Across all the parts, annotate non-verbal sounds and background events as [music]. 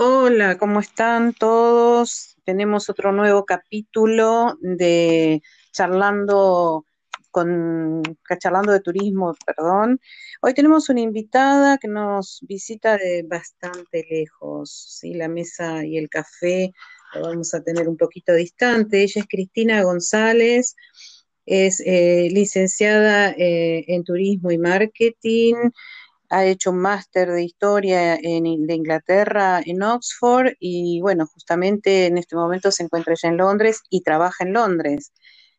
Hola, ¿cómo están todos? Tenemos otro nuevo capítulo de charlando con charlando de turismo, perdón. Hoy tenemos una invitada que nos visita de bastante lejos, ¿sí? La mesa y el café lo vamos a tener un poquito distante. Ella es Cristina González, es eh, licenciada eh, en turismo y marketing ha hecho un máster de historia en, de Inglaterra en Oxford y bueno, justamente en este momento se encuentra ya en Londres y trabaja en Londres.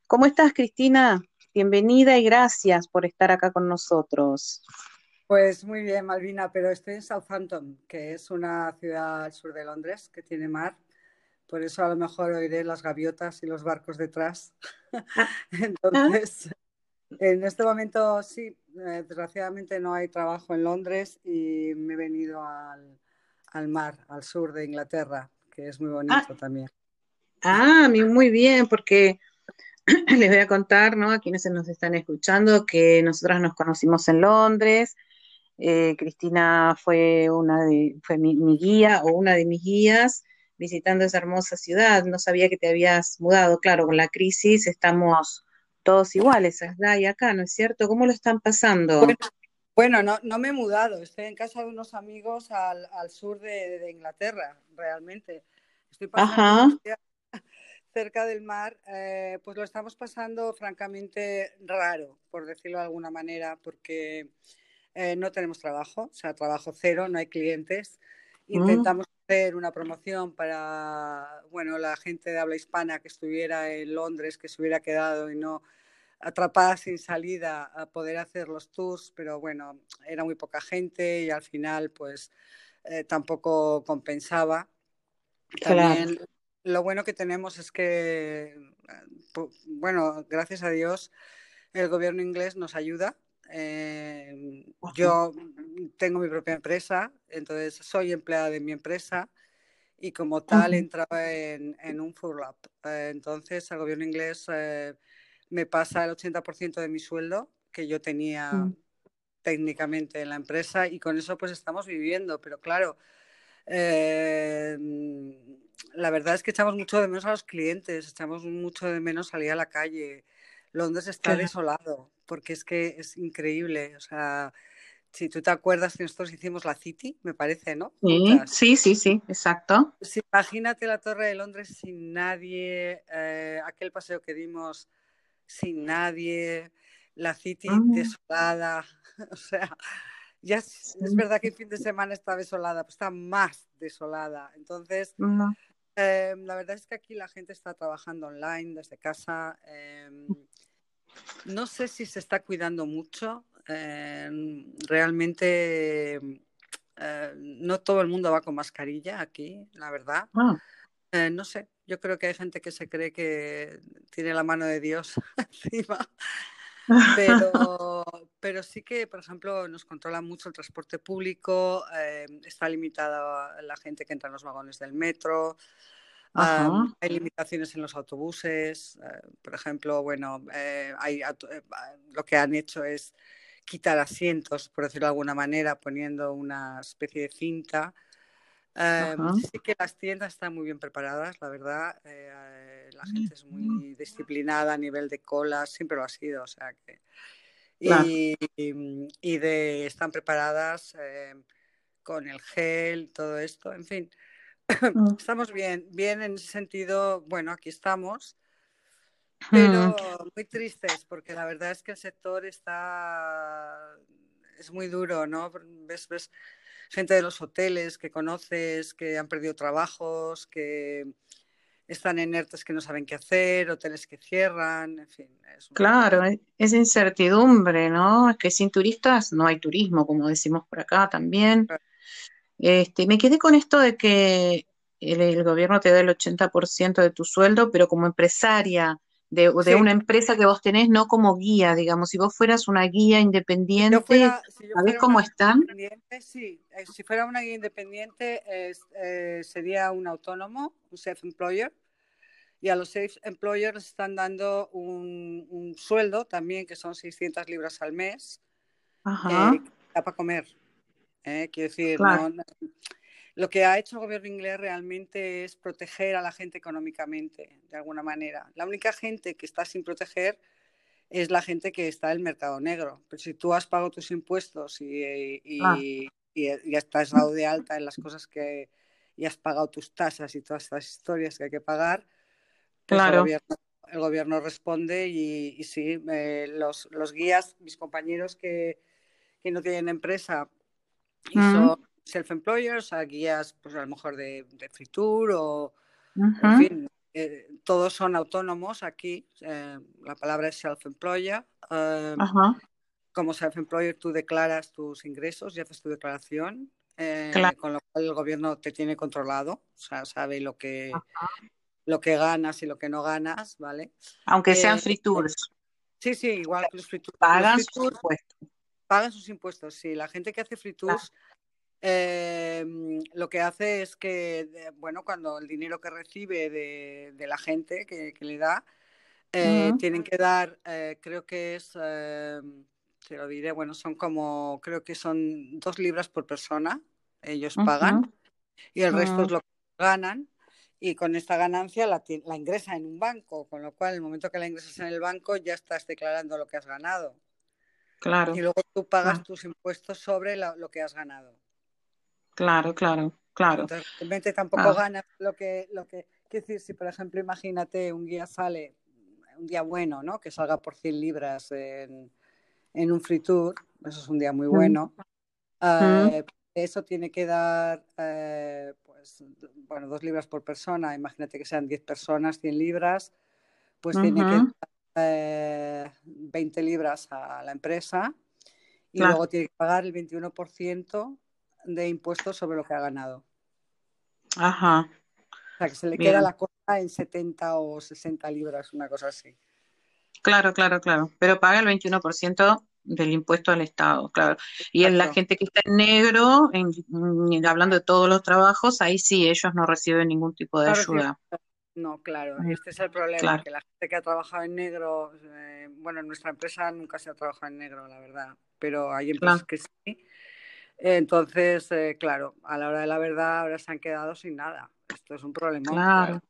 ¿Cómo estás, Cristina? Bienvenida y gracias por estar acá con nosotros. Pues muy bien, Malvina, pero estoy en Southampton, que es una ciudad al sur de Londres que tiene mar. Por eso a lo mejor oiré las gaviotas y los barcos detrás. [laughs] Ah. Entonces, en este momento sí, eh, desgraciadamente no hay trabajo en Londres y me he venido al, al, mar, al sur de Inglaterra, que es muy bonito ah. también. Ah, muy bien, porque [clears throat] les voy a contar, ¿no? A quienes nos están escuchando, que nosotras nos conocimos en Londres. Eh, Cristina fue una de, fue mi, mi, guía o una de mis guías visitando esa hermosa ciudad. No sabía que te habías mudado. Claro, con la crisis estamos todos iguales, allá y acá, ¿no es cierto? ¿Cómo lo están pasando? Bueno, no, no, me he mudado, estoy en casa de unos amigos al, al sur de, de, Inglaterra, realmente. Estoy pasando [laughs] cerca del mar, eh, pues lo estamos pasando francamente raro, por decirlo de alguna manera, porque eh, no tenemos trabajo, o sea, trabajo cero, no hay clientes. Mm. Intentamos hacer una promoción para, bueno, la gente de habla hispana que estuviera en Londres, que se hubiera quedado y no atrapada sin salida a poder hacer los tours, pero bueno, era muy poca gente y al final pues eh, tampoco compensaba. También lo bueno que tenemos es que, bueno, gracias a Dios, el gobierno inglés nos ayuda. Eh, yo tengo mi propia empresa, entonces soy empleada de mi empresa y como tal entraba en, en un furlap. Eh, entonces el gobierno inglés me pasa el 80% de mi sueldo que yo tenía mm. técnicamente en la empresa y con eso pues estamos viviendo, pero claro, eh, la verdad es que echamos mucho de menos a los clientes, echamos mucho de menos salir a la calle. Londres está desolado porque es que es increíble, o sea, si tú te acuerdas que nosotros hicimos la City, me parece, ¿no? Sí, sí, sí, exacto. imagínate la Torre de Londres sin nadie, eh, aquel paseo que dimos sin nadie, la City ah. desolada, [laughs] o sea, ya es, verdad que el fin de semana está desolada, pero está más desolada. Entonces, em, la verdad es que aquí la gente está trabajando online desde casa. Em, no sé si se está cuidando mucho. Em, realmente no todo el mundo va con mascarilla aquí, la verdad. Ah. Eh, no sé, yo creo que hay gente que se cree que tiene la mano de Dios [laughs] encima. Pero, [laughs] pero sí que, por ejemplo, nos controla mucho el transporte público, eh, está limitada la gente que entra en los vagones del metro, hay limitaciones en los autobuses, eh, por ejemplo, bueno, hay, lo que han hecho es quitar asientos, por decirlo de alguna manera, poniendo una especie de cinta Em, sí que las tiendas están muy bien preparadas, la verdad. Eh, la gente es muy disciplinada a nivel de colas, siempre lo ha sido, o sea que... Y, y, de, están preparadas em, con el gel, todo esto, en fin. [clears throat] Mm. Estamos bien, bien en ese sentido, bueno, aquí estamos, pero muy tristes porque la verdad es que el sector está, es muy duro, ¿no? Ves, ves gente de los hoteles que conoces, que han perdido trabajos, que están en ERTES que no saben qué hacer, hoteles que cierran, en fin. Claro, es incertidumbre, ¿no? Es que sin turistas no hay turismo, como decimos por acá también. Este, me quedé con esto de que el, el, gobierno te da el 80% de tu sueldo, pero como empresaria, de, de una empresa que vos tenés, no como guía, digamos, si vos fueras una guía independiente, ¿sabés cómo están? Sí, eh, si fuera una guía independiente eh, sería un autónomo, un self-employer, y a los self-employers están dando un, un, sueldo también, que son 600 libras al mes, Ajá. Eh, para comer. quiero decir, no, lo que ha hecho el gobierno inglés realmente es proteger a la gente económicamente, de alguna manera. La única gente que está sin proteger es la gente que está en el mercado negro. Pero si tú has pagado tus impuestos y, Ah. ya estás dado de alta en las cosas que y has pagado tus tasas y todas estas historias que hay que pagar, pues el, Claro. gobierno, el gobierno responde y, y sí, eh, los, los guías, mis compañeros que, que no tienen empresa y Mm. son self-employers, sea, guías pues a lo mejor de, de free tour o, en fin, eh, todos son autónomos aquí, eh, la palabra es self-employer. eh, como self-employer tú declaras tus ingresos y haces tu declaración, Claro. con lo cual el gobierno te tiene controlado, o sea, sabe lo que, lo que ganas y lo que no ganas, ¿vale? Aunque sean free tours, Sí, sí, igual que los free tours. Los pagan sus tours impuestos. pagan sus impuestos, sí. La gente que hace free Claro. Eh, lo que hace es que, bueno, cuando el dinero que recibe de, de la gente que, que le da, eh, tienen que dar, eh, creo que es, eh, te lo diré, bueno, son como, creo que son dos libras por persona, ellos pagan, y el resto es Mm. lo que ganan. Y con esta ganancia la, la ingresa en un banco, con lo cual, el momento que la ingresas en el banco, ya estás declarando lo que has ganado. Claro, Y luego tú pagas tus impuestos sobre la- lo que has ganado. Claro, claro, claro. Entonces, realmente tampoco Ah, ganas lo que, lo que, quiero decir, si por ejemplo, imagínate, un día sale, un día bueno, ¿no? Que salga por 100 libras en, en un free tour, eso es un día muy mm, bueno. mm, Eh, eso tiene que dar, eh, pues, bueno, dos libras por persona, imagínate que sean 10 personas, 100 libras, pues tiene que dar eh, 20 libras a la empresa y Claro, luego tiene que pagar el 21% de impuestos sobre lo que ha ganado. ajá, O sea, que se le queda la cosa en 70 o 60 libras, una cosa así. Claro, claro, claro. Pero paga el 21% del impuesto al Estado, claro. Y en la gente que está en negro, en- en- hablando de todos los trabajos, ahí sí ellos no reciben ningún tipo de ayuda. No, claro, este es el problema, Claro, que la gente que ha trabajado en negro, eh, bueno, en nuestra empresa nunca se ha trabajado en negro, la verdad, pero hay empresas claro, que sí. Entonces, eh, claro, a la hora de la verdad ahora se han quedado sin nada. Esto es un problemón, claro, claro, claro,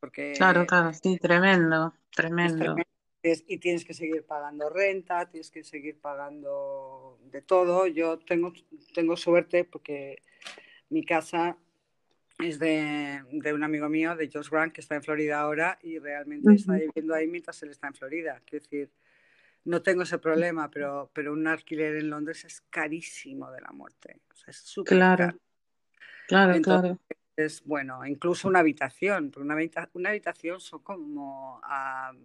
porque claro, sí, tremendo, tremendo. Y tienes que seguir pagando renta, tienes que seguir pagando de todo. Yo tengo, tengo suerte porque mi casa es de, de un amigo mío, de Josh Grant, que está en Florida ahora y realmente está viviendo ahí mientras él está en Florida. Quiero decir, no tengo ese problema, pero, pero un alquiler en Londres es carísimo de la muerte. O sea, es súper Claro, caro. claro, Entonces, claro. bueno, incluso una habitación, una, habita- una habitación son como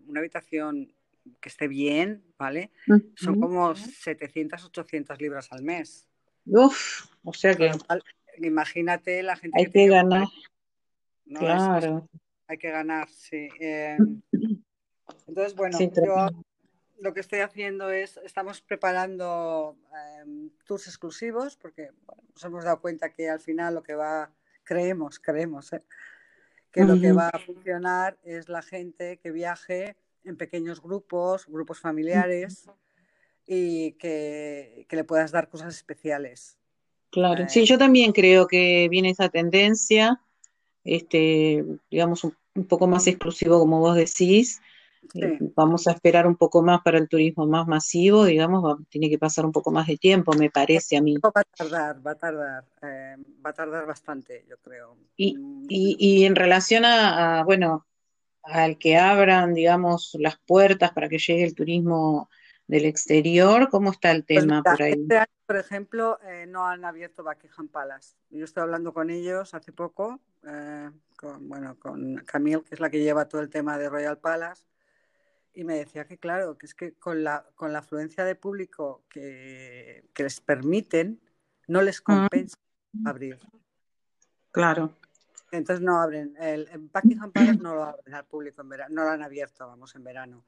una habitación que esté bien, ¿vale? Son como 700, 800 libras al mes. Uf, o sea que imagínate la gente hay que ganar, ¿no? Es, es- claro. hay que ganar, sí. Eh, [clears throat] entonces, bueno, Sí, yo. Lo que estoy haciendo es, estamos preparando eh, tours exclusivos, porque bueno, nos hemos dado cuenta que al final lo que va, creemos, creemos, ¿eh? que lo que va a funcionar es la gente que viaje en pequeños grupos, grupos familiares, y que, que le puedas dar cosas especiales. Claro, Eh, sí, yo también creo que viene esa tendencia, este, digamos, un, un poco más exclusivo, como vos decís. Eh, sí, vamos a esperar un poco más para el turismo más masivo, digamos, va- tiene que pasar un poco más de tiempo, me parece a mí. va a tardar, va a tardar, eh, va a tardar bastante, yo creo. Y, Mm, y, y en relación a, a, bueno, al que abran, digamos, las puertas para que llegue el turismo del exterior, ¿cómo está el Pues tema mira, por ahí? este año, por ejemplo, eh, no han abierto Buckingham Palace. Yo estoy hablando con ellos hace poco, eh, con, bueno, con Camille, que es la que lleva todo el tema de Royal Palace, y me decía que claro, que es que con la, con la afluencia de público que, que les permiten, no les Mm, compensa abrir. claro, Entonces no abren. El, el Buckingham Palace no lo abren al público en verano, no lo han abierto, vamos, en verano.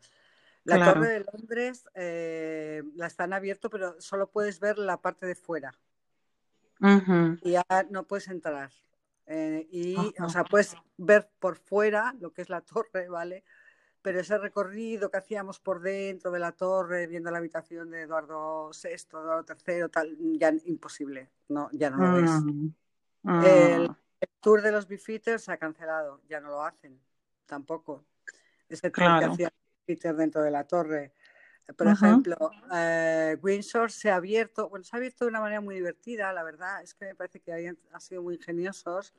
La claro. Torre de Londres eh, la están abierto, pero solo puedes ver la parte de fuera y ya no puedes entrar. Eh, y, o sea, puedes ver por fuera lo que es la torre, ¿vale? Pero ese recorrido que hacíamos por dentro de la torre, viendo la habitación de Eduardo VI, Eduardo III, tal, ya imposible, no, ya no lo ves. Mm, El, ah. tour de los Beefeaters se ha cancelado, ya no lo hacen, tampoco. Ese tour que hacía Beefeaters dentro de la torre. Por ejemplo, eh, Windsor se ha abierto, bueno, se ha abierto de una manera muy divertida, la verdad, es que me parece que han, sido muy ingeniosos,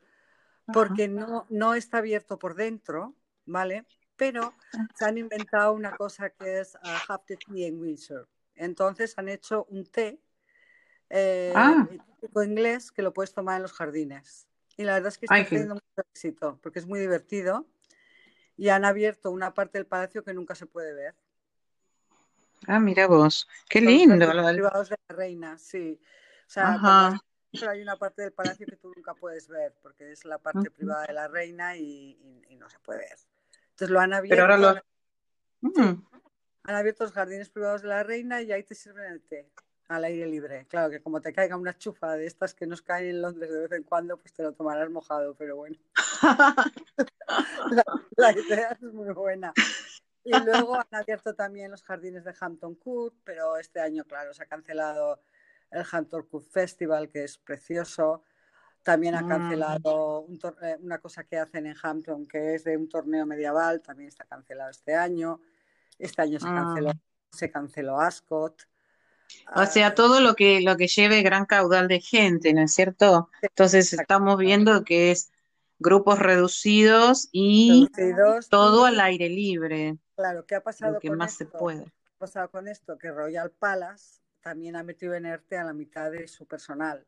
porque no, no está abierto por dentro, ¿vale? Pero ah. se han inventado una cosa que es uh, Have the Tea en Windsor. Entonces han hecho un té eh, ah. inglés que lo puedes tomar en los jardines. Y la verdad es que está teniendo mucho éxito, porque es muy divertido. Y han abierto una parte del palacio que nunca se puede ver. Ah, mira vos, qué lindo. Los privados de la reina, sí. O sea, hay una parte del palacio que tú nunca puedes ver, porque es la parte privada de la reina y, no se puede ver. Entonces lo han abierto. Pero ahora lo... Mm. Han abierto los jardines privados de la reina y ahí te sirven el té al aire libre. Claro que como te caiga una chufa de estas que nos caen en Londres de vez en cuando, pues te lo tomarás mojado, pero bueno. [laughs] la, idea es muy buena. Y luego han abierto también los jardines de Hampton Court, pero este año, claro, se ha cancelado el Hampton Court Festival, que es precioso. También ha mm. cancelado eh, una cosa que hacen en Hampton, que es de un torneo medieval, también está cancelado este año. Este año se canceló, ah. se canceló Ascot. O sea, ah. todo lo que, lo que lleve gran caudal de gente, ¿no es cierto? Entonces estamos viendo que es grupos reducidos y todo al aire libre. Claro, ¿qué ha pasado que más se puede. ¿Qué ha pasado con esto? Que Royal Palace también ha metido en ERTE a la mitad de su personal.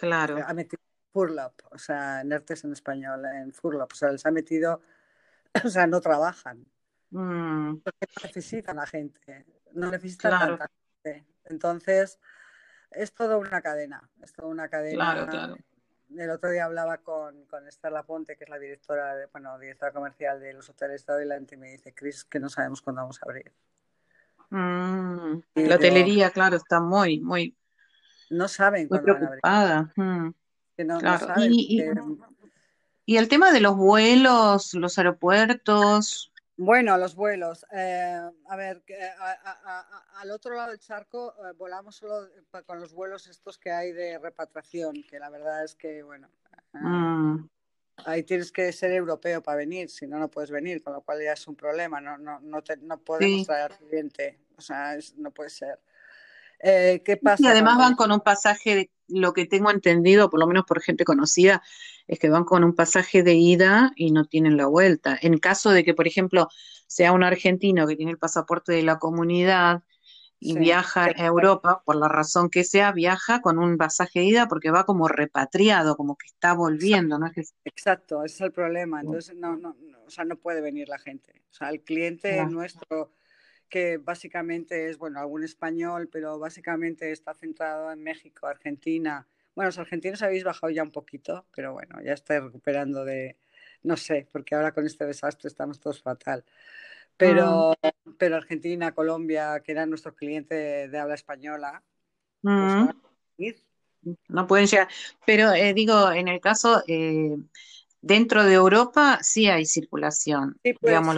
Claro. Ha metido Furlop, o sea, en ERTE es en español, en Furlop, o sea, les ha metido, [clears throat] o sea, no trabajan. Mm. Porque no necesitan la gente, no necesitan tanta gente. Entonces, es toda una cadena, es toda una cadena. Claro, claro. El otro día hablaba con, con Esther Ponte, que es la directora, de, bueno, directora comercial de los hoteles de Oiland, y me dice, Chris, que no sabemos cuándo vamos a abrir. Mm. la hotelería, claro, está muy, muy... No saben muy preocupada. Que no, saben y, y el tema de los vuelos, los aeropuertos, bueno, los vuelos. Eh, a ver, al otro lado del charco eh, volamos solo con los vuelos estos que hay de repatriación, que la verdad es que, bueno, mm. ahí tienes que ser europeo para venir, si no, no puedes venir, con lo cual ya es un problema, no, no, no, te, no podemos traer al cliente, o sea, no puede ser. Eh, ¿Qué pasa? Y además van con un pasaje, lo que tengo entendido, por lo menos por gente conocida, es que van con un pasaje de ida y no tienen la vuelta. En caso de que, por ejemplo, sea un argentino que tiene el pasaporte de la comunidad y viaja a Europa, por la razón que sea, viaja con un pasaje de ida porque va como repatriado, como que está volviendo, Exacto, ¿no? Exacto ese es el problema. Entonces, no, no, o sea, no puede venir la gente. O sea, el cliente nuestro que básicamente es, bueno, algún español, pero básicamente está centrado en México, Argentina. Bueno, los argentinos habéis bajado ya un poquito, pero bueno, ya estáis recuperando de, no sé, porque ahora con este desastre estamos todos fatal. Pero, ah. pero Argentina, Colombia, que era nuestro cliente de, habla española, pues mm. no, pueden llegar. Pero eh, digo, en el caso, eh, dentro de Europa sí hay circulación. Sí, pues, digamos,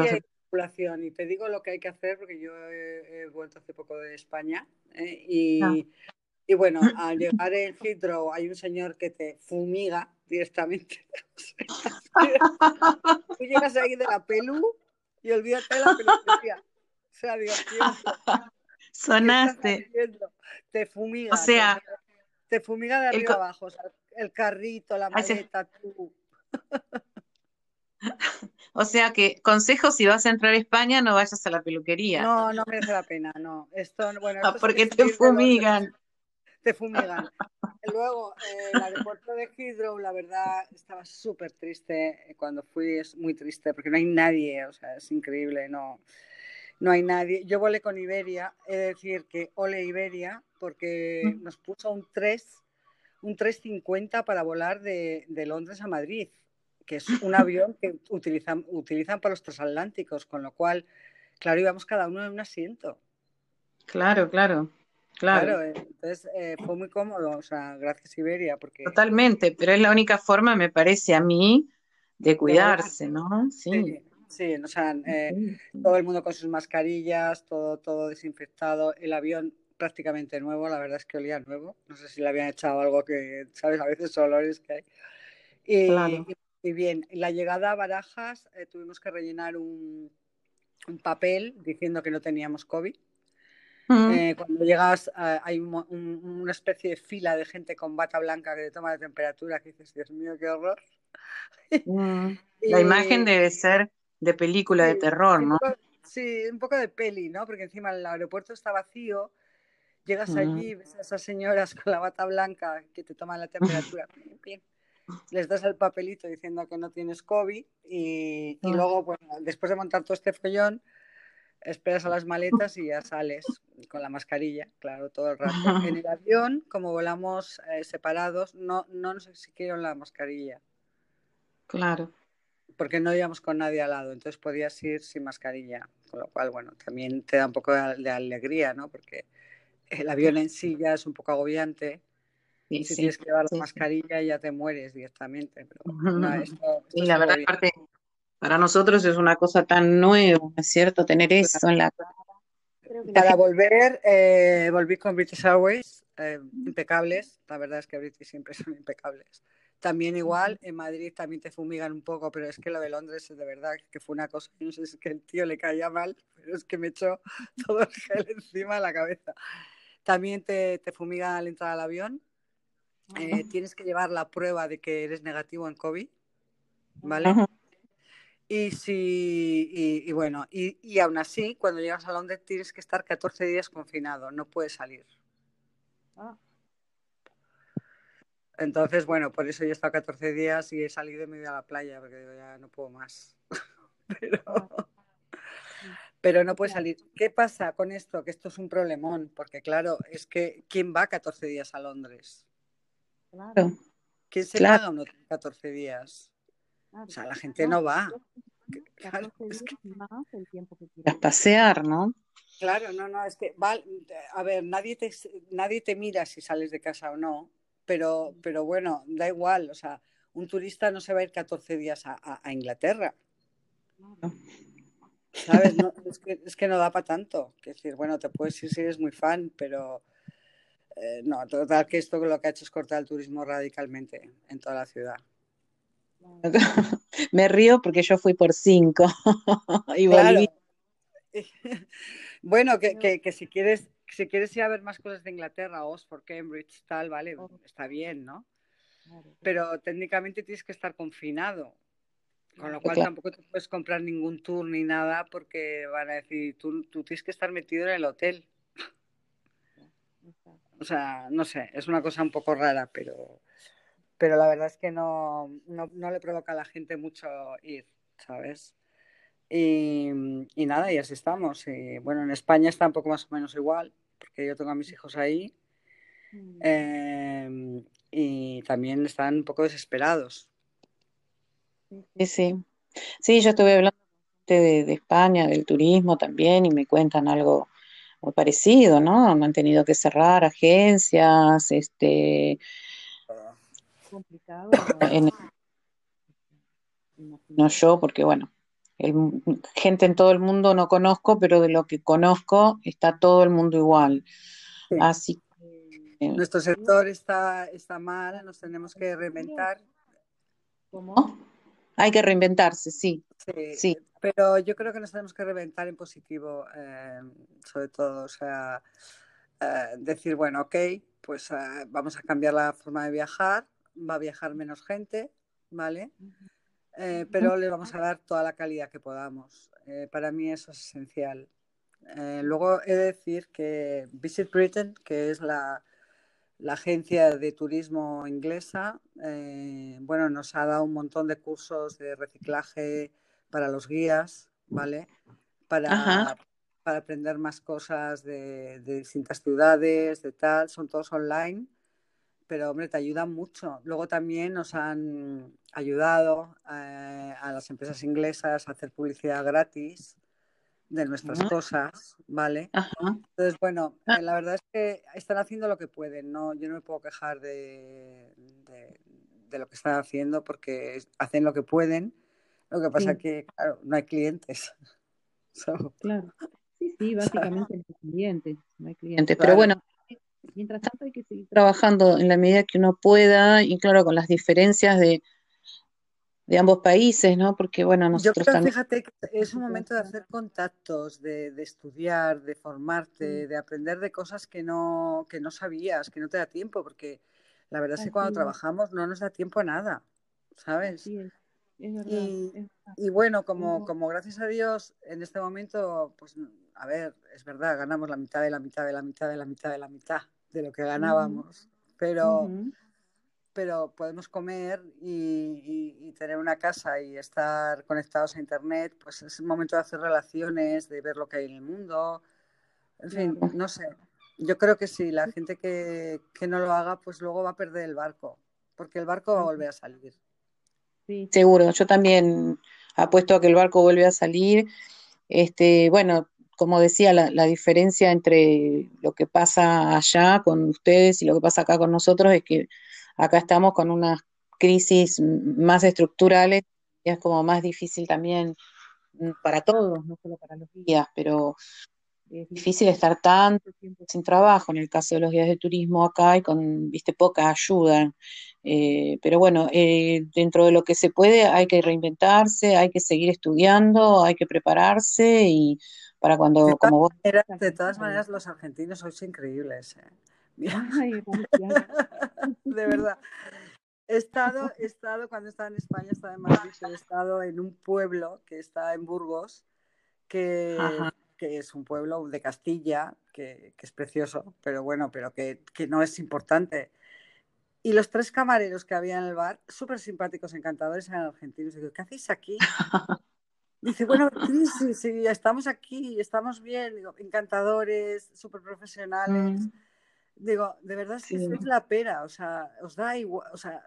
y te digo lo que hay que hacer porque yo he, vuelto hace poco de España ¿eh? y, y, bueno, [clears throat] al llegar en Heathrow hay un señor que te fumiga directamente. [laughs] Tú llegas ahí de la pelu y olvídate de la peluquería. O sea, digo, Sonaste. Te fumiga. O sea, te, fumiga de arriba abajo. O sea, el carrito, la maleta, tú. [laughs] O sea que, consejo, si vas a entrar a España, no vayas a la peluquería. No, no merece la pena, no. Esto, bueno, ah, porque te fumigan. Te fumigan. Luego, eh, el aeropuerto de Heathrow, la verdad, estaba súper triste. Cuando fui, es muy triste, porque no hay nadie, o sea, es increíble, no, no hay nadie. Yo volé con Iberia, he de decir que ole Iberia, porque nos puso un 3, un 3.50 para volar de, de Londres a Madrid que es un avión que utilizan, utilizan para los transatlánticos, con lo cual, claro, íbamos cada uno en un asiento. Claro, claro. Claro, entonces eh, fue muy cómodo, o sea, gracias Iberia, porque... Totalmente, pero es la única forma, me parece a mí, de cuidarse, ¿no? Sí. Sí, o sea, eh, todo el mundo con sus mascarillas, todo, todo desinfectado, el avión prácticamente nuevo, la verdad es que olía nuevo. No sé si le habían echado algo que, ¿sabes? A veces olores que hay. Y, bien, la llegada a Barajas eh, tuvimos que rellenar un, un, papel diciendo que no teníamos COVID. Mm. Eh, cuando llegas hay una especie de fila de gente con bata blanca que te toma la temperatura que dices, Dios mío, qué horror. Mm. [laughs] La imagen debe ser de película de terror, ¿no? sí, un poco de peli, ¿no? Porque encima el aeropuerto está vacío, llegas allí, ves a esas señoras con la bata blanca que te toman la temperatura, [laughs] les das el papelito diciendo que no tienes COVID y, y luego, bueno, después de montar todo este follón, esperas a las maletas y ya sales con la mascarilla, claro, todo el rato. En el avión, como volamos eh, separados, no, no nos exigieron la mascarilla. Claro. Porque no íbamos con nadie al lado, entonces podías ir sin mascarilla, con lo cual, bueno, también te da un poco de, alegría, ¿no? Porque el avión en sí ya es un poco agobiante. Si tienes que llevar la mascarilla ya te mueres directamente. [laughs] y la verdad, aparte, para nosotros es una cosa tan nueva, ¿no es cierto? Tener eso en la cara. Para volver, eh, volví con British Airways, eh, impecables. La verdad es que British siempre [laughs] son impecables. También igual, en Madrid también te fumigan un poco, pero es que lo de Londres es de verdad que fue una cosa, no sé si es que el tío le caía mal, pero es que me echó [laughs] todo el gel encima de la cabeza. También te, te fumigan al entrar al avión. Eh, [laughs] tienes que llevar la prueba de que eres negativo en COVID, ¿vale? Y si, y, bueno, y, y, aún así, cuando llegas a Londres tienes que estar 14 días confinado, no puedes salir. Ah. Entonces, bueno, por eso yo he estado 14 días y he salido y me a la playa, porque ya no puedo más. [laughs] pero, [laughs] pero no puedes salir. ¿Qué pasa con esto? Que esto es un problemón, porque claro, es que ¿quién va 14 días a Londres? Claro. ¿Quién se paga unos 14 días? O sea, la gente no va. [laughs] Claro, es que... el tiempo que quieras pasear, ¿no? Claro, no, no, es que, a ver, nadie te, nadie te mira si sales de casa o no, pero, pero bueno, da igual, o sea, un turista no se va a ir 14 días a, Inglaterra. ¿Sabes? es, que, es, que, no da para tanto. Es decir, bueno, te puedes ir si eres muy fan, pero eh, no, total que esto lo que ha hecho es cortar el turismo radicalmente en toda la ciudad. [laughs] Me río porque yo fui por cinco [laughs] y [laughs] bueno, que, que, si quieres si quieres ir a ver más cosas de Inglaterra, Oxford, Cambridge, tal, vale, está bien, ¿no? Pero técnicamente tienes que estar confinado, con lo cual tampoco te puedes comprar ningún tour ni nada porque van a decir, tú, tú tienes que estar metido en el hotel. O sea, no sé, es una cosa un poco rara, pero pero la verdad es que no, no, le provoca a la gente mucho ir, ¿sabes? Y, nada, y así estamos. Y bueno, en España está un poco más o menos igual, porque yo tengo a mis hijos ahí. Mm. Em, y también están un poco desesperados. Sí, sí. Sí, yo estuve hablando de, de España, del turismo también, y me cuentan algo muy parecido, ¿no? Han tenido que cerrar agencias, este, complicado. no yo, porque bueno, gente en todo el mundo no conozco, pero de lo que conozco está todo el mundo igual. Así que... Nuestro sector está, está mal, nos tenemos que reinventar. ¿Cómo? Hay que reinventarse, sí. Sí, Pero yo creo que nos tenemos que reinventar en positivo, eh, sobre todo. O sea, eh, decir, bueno, ok, pues eh, vamos a cambiar la forma de viajar, va a viajar menos gente, ¿vale? Eh, pero le vamos a dar toda la calidad que podamos. Eh, para mí eso es esencial. Eh, luego he de decir que Visit Britain, que es la, la agencia de turismo inglesa, bueno, nos ha dado un montón de cursos de reciclaje para los guías, ¿vale? Para, para aprender más cosas de, de distintas ciudades, de tal, son todos online pero hombre, te ayudan mucho. Luego también nos han ayudado eh, a las empresas inglesas a hacer publicidad gratis de nuestras cosas, ¿vale? Entonces, bueno, ah. eh, la verdad es que están haciendo lo que pueden, ¿no? Yo no me puedo quejar de, de, lo que están haciendo porque hacen lo que pueden. Lo que pasa es que, claro, no hay clientes. [laughs] Claro. Sí, sí, básicamente no hay clientes, no hay clientes. Pero bueno, mientras tanto hay que seguir trabajando en la medida que uno pueda y claro, con las diferencias de, de ambos países, ¿no? Porque bueno, nosotros Yo creo, fíjate, que es un momento de hacer contactos, de, estudiar, de formarte, de aprender de cosas que no, que no sabías, que no te da tiempo, porque la verdad es que cuando trabajamos no nos da tiempo a nada, ¿sabes? y, bueno, como, como gracias a Dios en este momento, pues a ver, es verdad, ganamos la mitad de la mitad de la mitad de la mitad de la mitad de lo que ganábamos, pero pero podemos comer y, tener una casa y estar conectados a Internet, pues es el momento de hacer relaciones, de ver lo que hay en el mundo. En fin, no sé. Yo creo que sí, la gente que, no lo haga, pues luego va a perder el barco, porque el barco va a volver a salir. Sí, seguro. Yo también apuesto a que el barco vuelve a salir. Este, bueno, como decía, la, la, diferencia entre lo que pasa allá con ustedes y lo que pasa acá con nosotros es que acá estamos con unas crisis más estructurales y es como más difícil también mm, para todos, no solo para los guías, pero es difícil estar tanto tiempo sin trabajo en el caso de los guías de turismo acá y con, viste, poca ayuda. Eh, pero bueno, eh, dentro de lo que se puede hay que reinventarse, hay que seguir estudiando, hay que prepararse y para cuando, como vos... de todas maneras, los argentinos sois increíbles. ¿eh? [laughs] de [laughs] verdad. He estado, he estado, cuando estaba en España, estaba en Madrid, he estado en un pueblo que está en Burgos, que, que es un pueblo de Castilla, que, que es precioso, pero bueno, pero que, que, no es importante. Y los tres camareros que había en el bar, súper simpáticos, encantadores, eran argentinos. Digo, ¿qué hacéis aquí? Dice, bueno, sí, sí, sí, estamos aquí, estamos bien, digo, encantadores, súper profesionales. Mm. Digo, de verdad es que la pera, o sea, os da igual, o sea,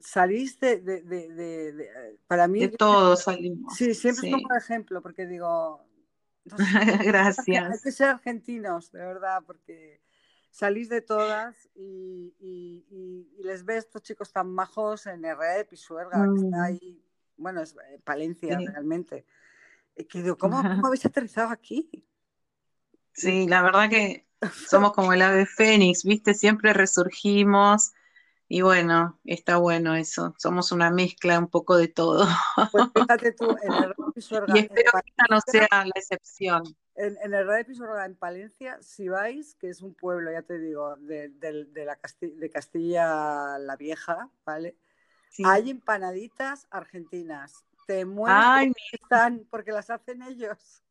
salís de, de, de, para mí... De todos salimos. Sí, siempre es como ejemplo, porque digo... [laughs] Gracias. Hay que ser argentinos, de verdad, porque salís de todas y, y, les ves estos chicos tan majos en RE, Pisuerga, que está mm. ahí, bueno, es eh, Palencia realmente. Que digo, [laughs] ¿cómo, ¿cómo habéis aterrizado aquí? Sí, la verdad que somos como el ave fénix, ¿viste? Siempre resurgimos y bueno, está bueno eso. Somos una mezcla un poco de todo. Pues [laughs] fíjate tú, en el Y espero que esta no sea la excepción. En, en el Radio Pisorga en Palencia, si vais, que es un pueblo, ya te digo, de, la de Castilla la Vieja, ¿vale? Hay empanaditas argentinas. Te mueres están porque las hacen ellos.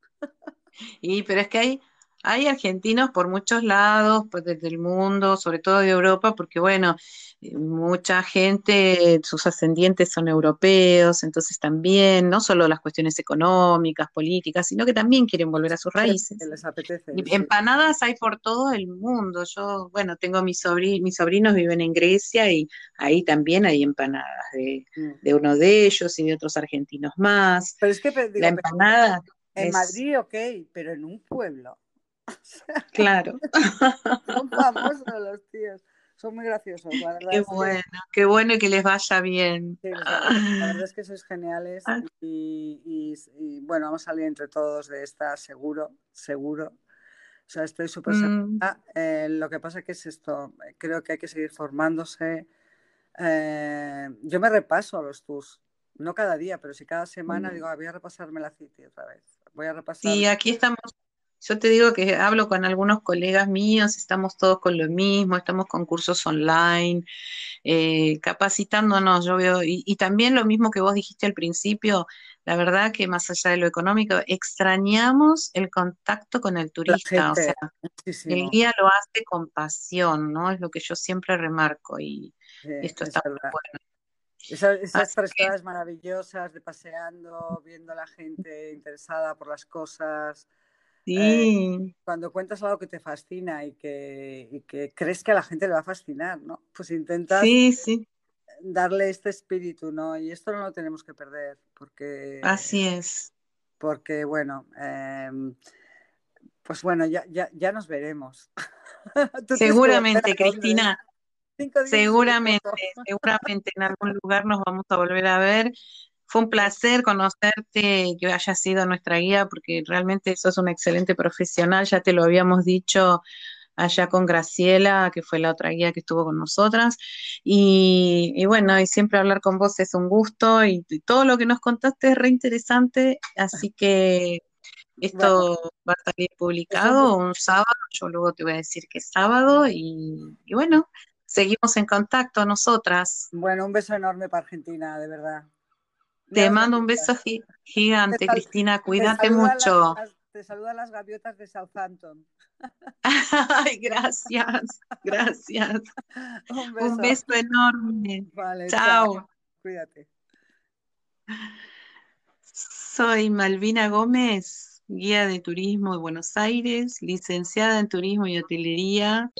Y pero es que hay hay argentinos por muchos lados, pues desde el mundo, sobre todo de Europa, porque bueno, eh, mucha gente, sus ascendientes son europeos, entonces también, no solo las cuestiones económicas, políticas, sino que también quieren volver a sus raíces. Les apetece. empanadas hay por todo el mundo. Yo, bueno, tengo mis, sobrinos, mis sobrinos viven en Grecia y ahí también hay empanadas de, mm. uno de ellos y de otros argentinos más. Pero es que la empanada. En Madrid, ok, pero en un pueblo. Claro. [laughs] Son famosos los tíos. Son muy graciosos, la verdad. Qué bueno, qué bueno y que les vaya bien. la verdad es que sois geniales ah. y, bueno, vamos a salir entre todos de esta seguro, seguro. O sea, estoy súper mm. eh, lo que pasa que es esto, creo que hay que seguir formándose. Eh, yo me repaso a los TUS, no cada día, pero si cada semana mm. digo, ah, voy a repasarme la City otra vez. Voy a repasar. Sí, aquí estamos yo te digo que hablo con algunos colegas míos, estamos todos con lo mismo, estamos con cursos online, eh, capacitándonos, yo veo, y, también lo mismo que vos dijiste al principio, la verdad que más allá de lo económico, extrañamos el contacto con el turista, o sea, el guía lo hace con pasión, ¿no? Es lo que yo siempre remarco y esto está muy bueno. esas personas maravillosas de paseando, viendo a la gente interesada por las cosas, eh, sí. cuando cuentas algo que te fascina y que, que, crees que a la gente le va a fascinar, ¿no? Pues intentas darle este espíritu, ¿no? Y esto no lo tenemos que perder, porque... Así es. Porque, bueno, em, pues bueno, ya, ya, ya nos veremos. [laughs] Seguramente, Cristina. Seguramente, seguramente en algún lugar nos vamos a volver a ver Fue un placer conocerte, que hayas sido nuestra guía, porque realmente sos un excelente profesional, ya te lo habíamos dicho allá con Graciela, que fue la otra guía que estuvo con nosotras. Y, bueno, y siempre hablar con vos es un gusto y, todo lo que nos contaste es re interesante, así que esto va a salir publicado un sábado, yo luego te voy a decir que es sábado y, bueno, seguimos en contacto nosotras. Bueno, un beso enorme para Argentina, de verdad. Te mando un beso gigante, Cristina, cuídate mucho. te saludan las gaviotas de Southampton. [laughs] Ay, gracias, gracias. [laughs] Un beso, enorme. chao. Cuídate. Soy Malvina Gómez, guía de turismo de Buenos Aires, licenciada en turismo y hotelería.